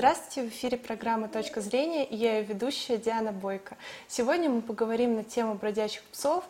Здравствуйте, в эфире программа «Точка зрения» и я ее ведущая Диана Бойко. Сегодня мы поговорим на тему бродячих псов,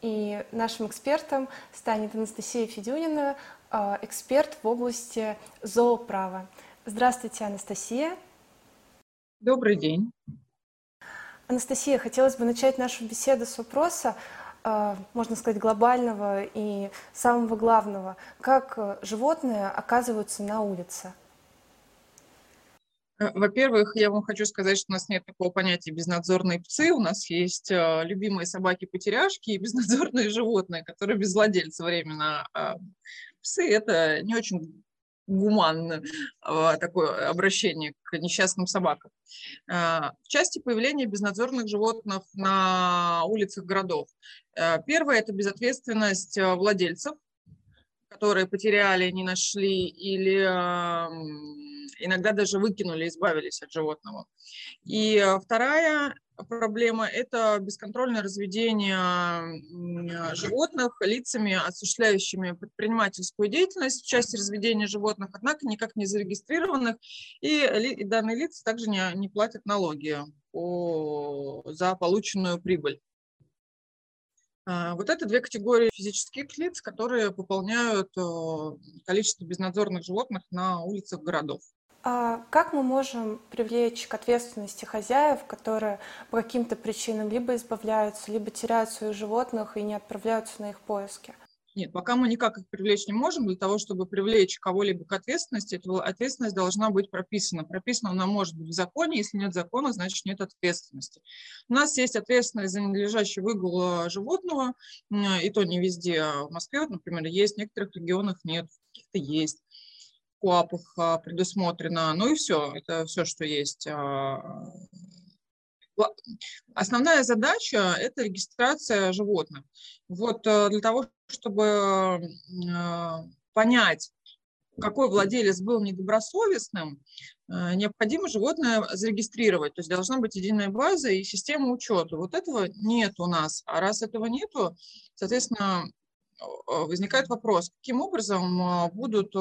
и нашим экспертом станет Анастасия Федюнина, э, эксперт в области зооправа. Здравствуйте, Анастасия. Добрый день. Анастасия, хотелось бы начать нашу беседу с вопроса, э, можно сказать, глобального и самого главного. Как э, животные оказываются на улице? Э, во-первых, я вам хочу сказать, что у нас нет такого понятия безнадзорные псы. У нас есть э, любимые собаки-потеряшки и безнадзорные животные, которые без владельца временно. А псы – это не очень гуманно а, такое обращение к несчастным собакам. А, в части появления безнадзорных животных на улицах городов. Э, первое – это безответственность владельцев, которые потеряли, не нашли или иногда даже выкинули, избавились от животного. И э, вторая проблема – это бесконтрольное разведение животных лицами, осуществляющими предпринимательскую деятельность в части разведения животных, однако никак не зарегистрированных, и данные лица также не, не платят налоги по, за полученную прибыль. А, вот это две категории физических лиц, которые пополняют э, количество безнадзорных животных на улицах городов. А как мы можем привлечь к ответственности хозяев, которые по каким-то причинам либо избавляются, либо теряют своих животных и не отправляются на их поиски? Нет, пока мы никак их привлечь не можем. Для того, чтобы привлечь кого-либо к ответственности, эта ответственность должна быть прописана. Прописана она может быть в законе. Если нет закона, значит нет ответственности. У нас есть ответственность за ненадлежащий выгул э, животного, и то не везде. А в Москве, например, есть, в некоторых регионах нет, в каких-то есть. А, предусмотрено. Ну и все, это все, что есть а, Основная задача – это регистрация животных. Вот э, для того, чтобы э, понять, какой владелец был недобросовестным, э, необходимо животное зарегистрировать. То есть должна быть единая база и система учета. Вот этого нет у нас. А раз этого нету, соответственно, возникает вопрос, каким образом будут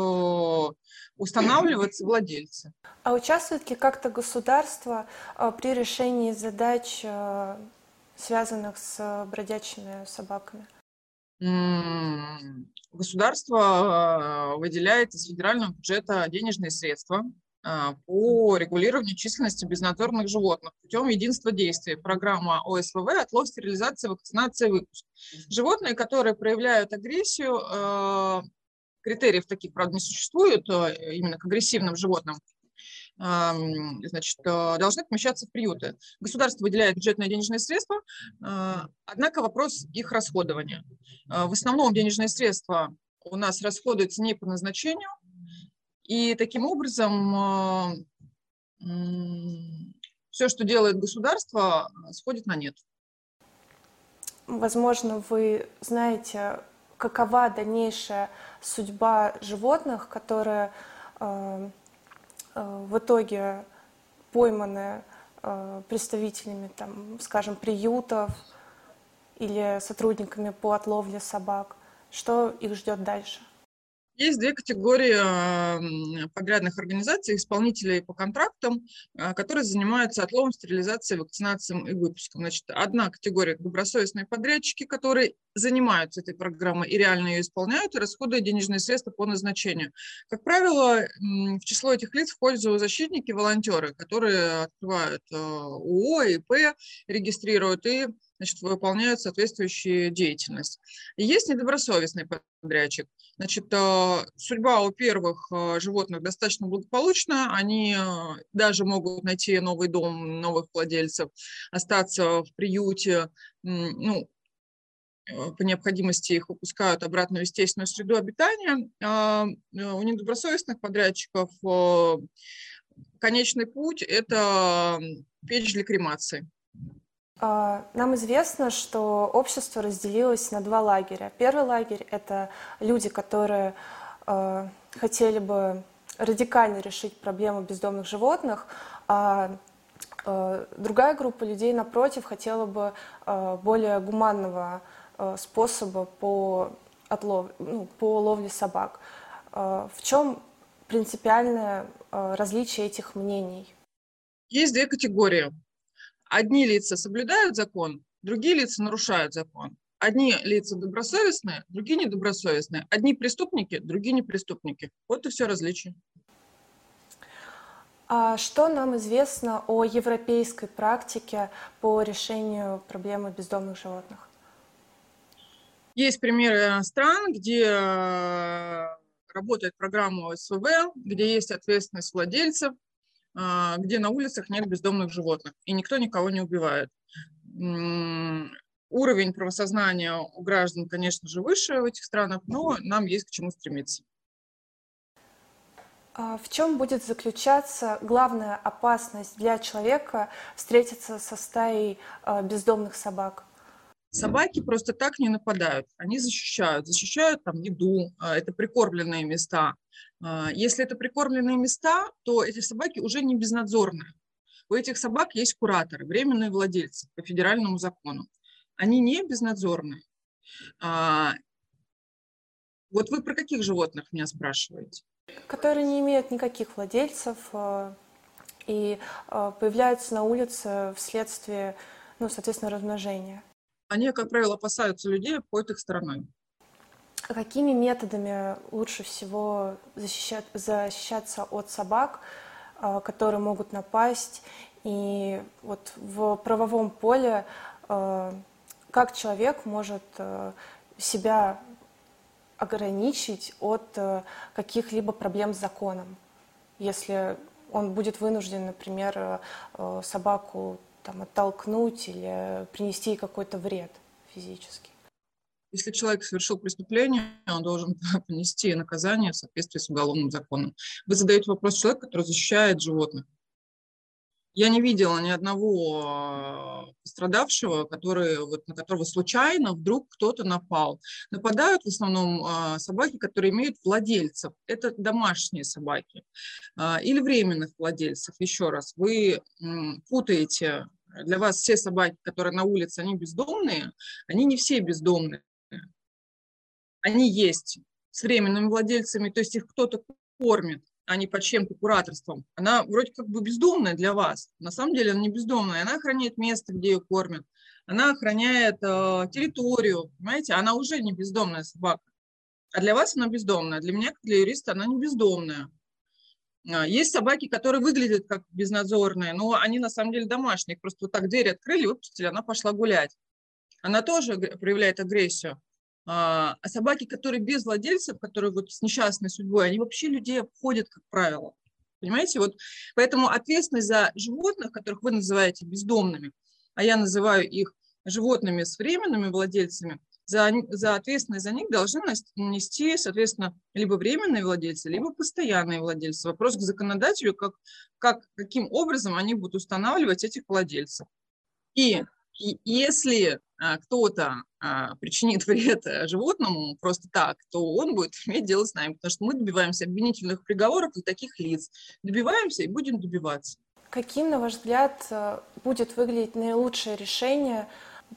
устанавливаться владельцы. А участвует ли как-то государство при решении задач, связанных с бродячими собаками? Государство выделяет из федерального бюджета денежные средства по регулированию численности безнадзорных животных путем единства действий. Программа ОСВВ «Отлов, стерилизация, вакцинация, выпуск». Животные, которые проявляют агрессию, а, критериев таких, правда, не существует а, именно к агрессивным животным, значит, должны помещаться в приюты. Государство выделяет бюджетные денежные средства, однако вопрос их расходования. В основном денежные средства у нас расходуются не по назначению, и таким образом а, все, что делает государство, сходит на нет. Возможно, вы знаете, какова дальнейшая судьба животных, которые э, э, в итоге пойманы э, представителями, там, скажем, приютов или сотрудниками по отловле собак. Что их ждет дальше? Есть две категории подрядных организаций, исполнителей по контрактам, а, которые занимаются отловом, стерилизацией, вакцинацией и выпуском. Значит, одна категория – добросовестные подрядчики, которые занимаются этой программой и реально ее исполняют, и расходуют денежные средства по назначению. Как правило, в число этих лиц входят зоозащитники, волонтеры, которые открывают э, УО, ИП, регистрируют и значит, выполняют соответствующую деятельность. И есть недобросовестный подрядчик. Значит, э, судьба у первых э, животных достаточно благополучна. Они э, даже могут найти новый дом, новых владельцев, остаться в приюте. Ну, по необходимости их выпускают обратно в естественную среду обитания. А у недобросовестных подрядчиков конечный путь – это печь для кремации. А, нам известно, что общество разделилось на два лагеря. Первый лагерь – это люди, которые э, хотели бы радикально решить проблему бездомных животных, а э, другая группа людей, напротив, хотела бы более гуманного способа по, отлов, ну, по ловле собак. В чем принципиальное различие этих мнений? Есть две категории. Одни лица соблюдают закон, другие лица нарушают закон. Одни лица добросовестные, другие недобросовестные. Одни преступники, другие не преступники. Вот и все различие. А что нам известно о европейской практике по решению проблемы бездомных животных? Есть примеры стран, где э, работает программа СВВ, где есть ответственность владельцев, где на улицах нет бездомных животных, и никто никого не убивает. Уровень правосознания у граждан, конечно же, выше в этих странах, но нам есть к чему стремиться. А в чем будет заключаться главная опасность для человека встретиться со стаей а, бездомных собак? Собаки просто так не нападают, они защищают, защищают там еду, а, это прикормленные места. Если это прикормленные места, то эти собаки уже не безнадзорные. У этих собак есть кураторы, временные владельцы по федеральному закону. Они не безнадзорные. Вот вы про каких животных меня спрашиваете? Которые не имеют никаких владельцев э, и э, появляются на улице вследствие, ну, соответственно, размножения. Они, как правило, опасаются людей, обходят их стороной. А какими методами лучше всего защищать, защищаться от собак, э, которые могут напасть? И вот в правовом поле как человек может себя ограничить от каких-либо проблем с законом. Если он будет вынужден, например, собаку там, оттолкнуть или принести ей какой-то вред физический. Если человек совершил преступление, он должен понести наказание в соответствии с уголовным законом. Вы задаете вопрос человеку, который защищает животных. Я не видела ни одного а, пострадавшего, который, вот, на которого случайно вдруг кто-то напал. Нападают в основном а, собаки, которые имеют владельцев. Это домашние собаки а, или временных владельцев. Еще раз, вы путаете. Для вас все собаки, которые на улице, они бездомные, они не все бездомные. Они есть с временными владельцами, то есть их кто-то кормит а не под чем-то кураторством, она вроде как бы бездомная для вас. На самом деле она не бездомная, она охраняет место, где ее кормят, она охраняет э, территорию, понимаете, она уже не бездомная собака. А для вас она бездомная, для меня, как для юриста, она не бездомная. А, есть собаки, которые выглядят как безнадзорные, но они на самом деле домашние. Просто вот так дверь открыли, выпустили, она пошла гулять. Она тоже проявляет агрессию. А, а собаки, которые без владельцев, которые вот с несчастной судьбой, они вообще людей обходят, как правило. Понимаете? Вот поэтому ответственность за животных, которых вы называете бездомными, а я называю их животными с временными владельцами, за, за ответственность за них должны нести, соответственно, либо временные владельцы, либо постоянные владельцы. Вопрос к законодателю, как, как, каким образом они будут устанавливать этих владельцев. И и если а, кто-то а, причинит вред э, животному просто так, то он будет иметь дело с нами, потому что мы добиваемся обвинительных приговоров и таких лиц. Добиваемся и будем добиваться. Каким, на ваш взгляд, э, будет выглядеть наилучшее решение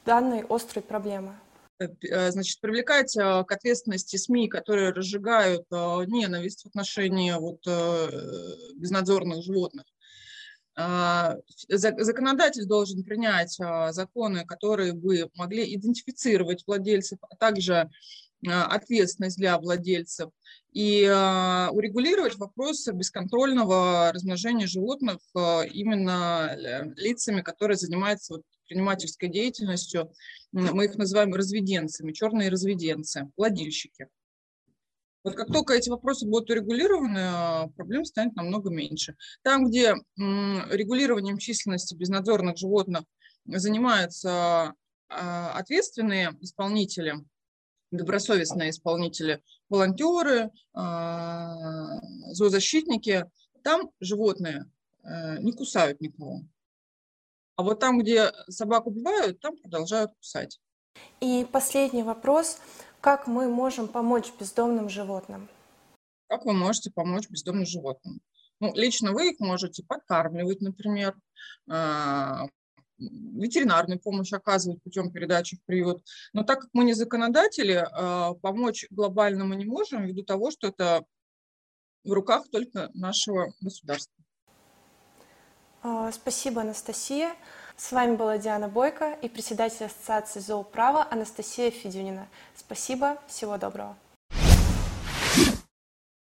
данной острой проблемы? Э, значит, привлекать к ответственности СМИ, которые разжигают ненависть в отношении вот, безнадзорных животных. А, законодатель должен принять а, законы, которые бы могли идентифицировать владельцев, а также а, ответственность для владельцев и урегулировать вопрос бесконтрольного размножения животных именно лицами, которые занимаются предпринимательской деятельностью. Мы их называем разведенцами, черные разведенцы, владельщики. Вот как только эти вопросы будут урегулированы, а, проблем станет намного меньше. Там, где регулированием численности безнадзорных животных занимаются а, ответственные исполнители, добросовестные исполнители, волонтеры, а, зоозащитники, там животные э, не кусают никого. А вот там, где собак убивают, там продолжают кусать. И последний вопрос. Как мы можем помочь бездомным животным? Как вы можете помочь бездомным животным? Ну, лично вы их можете подкармливать, например, а, ветеринарную помощь оказывать путем передачи в приют. Но так как мы не законодатели, а, помочь глобально мы не можем, ввиду того, что это в руках только нашего государства. А, спасибо, Анастасия. С вами была Диана Бойко и председатель Ассоциации зооправа Анастасия Федюнина. Спасибо, всего доброго.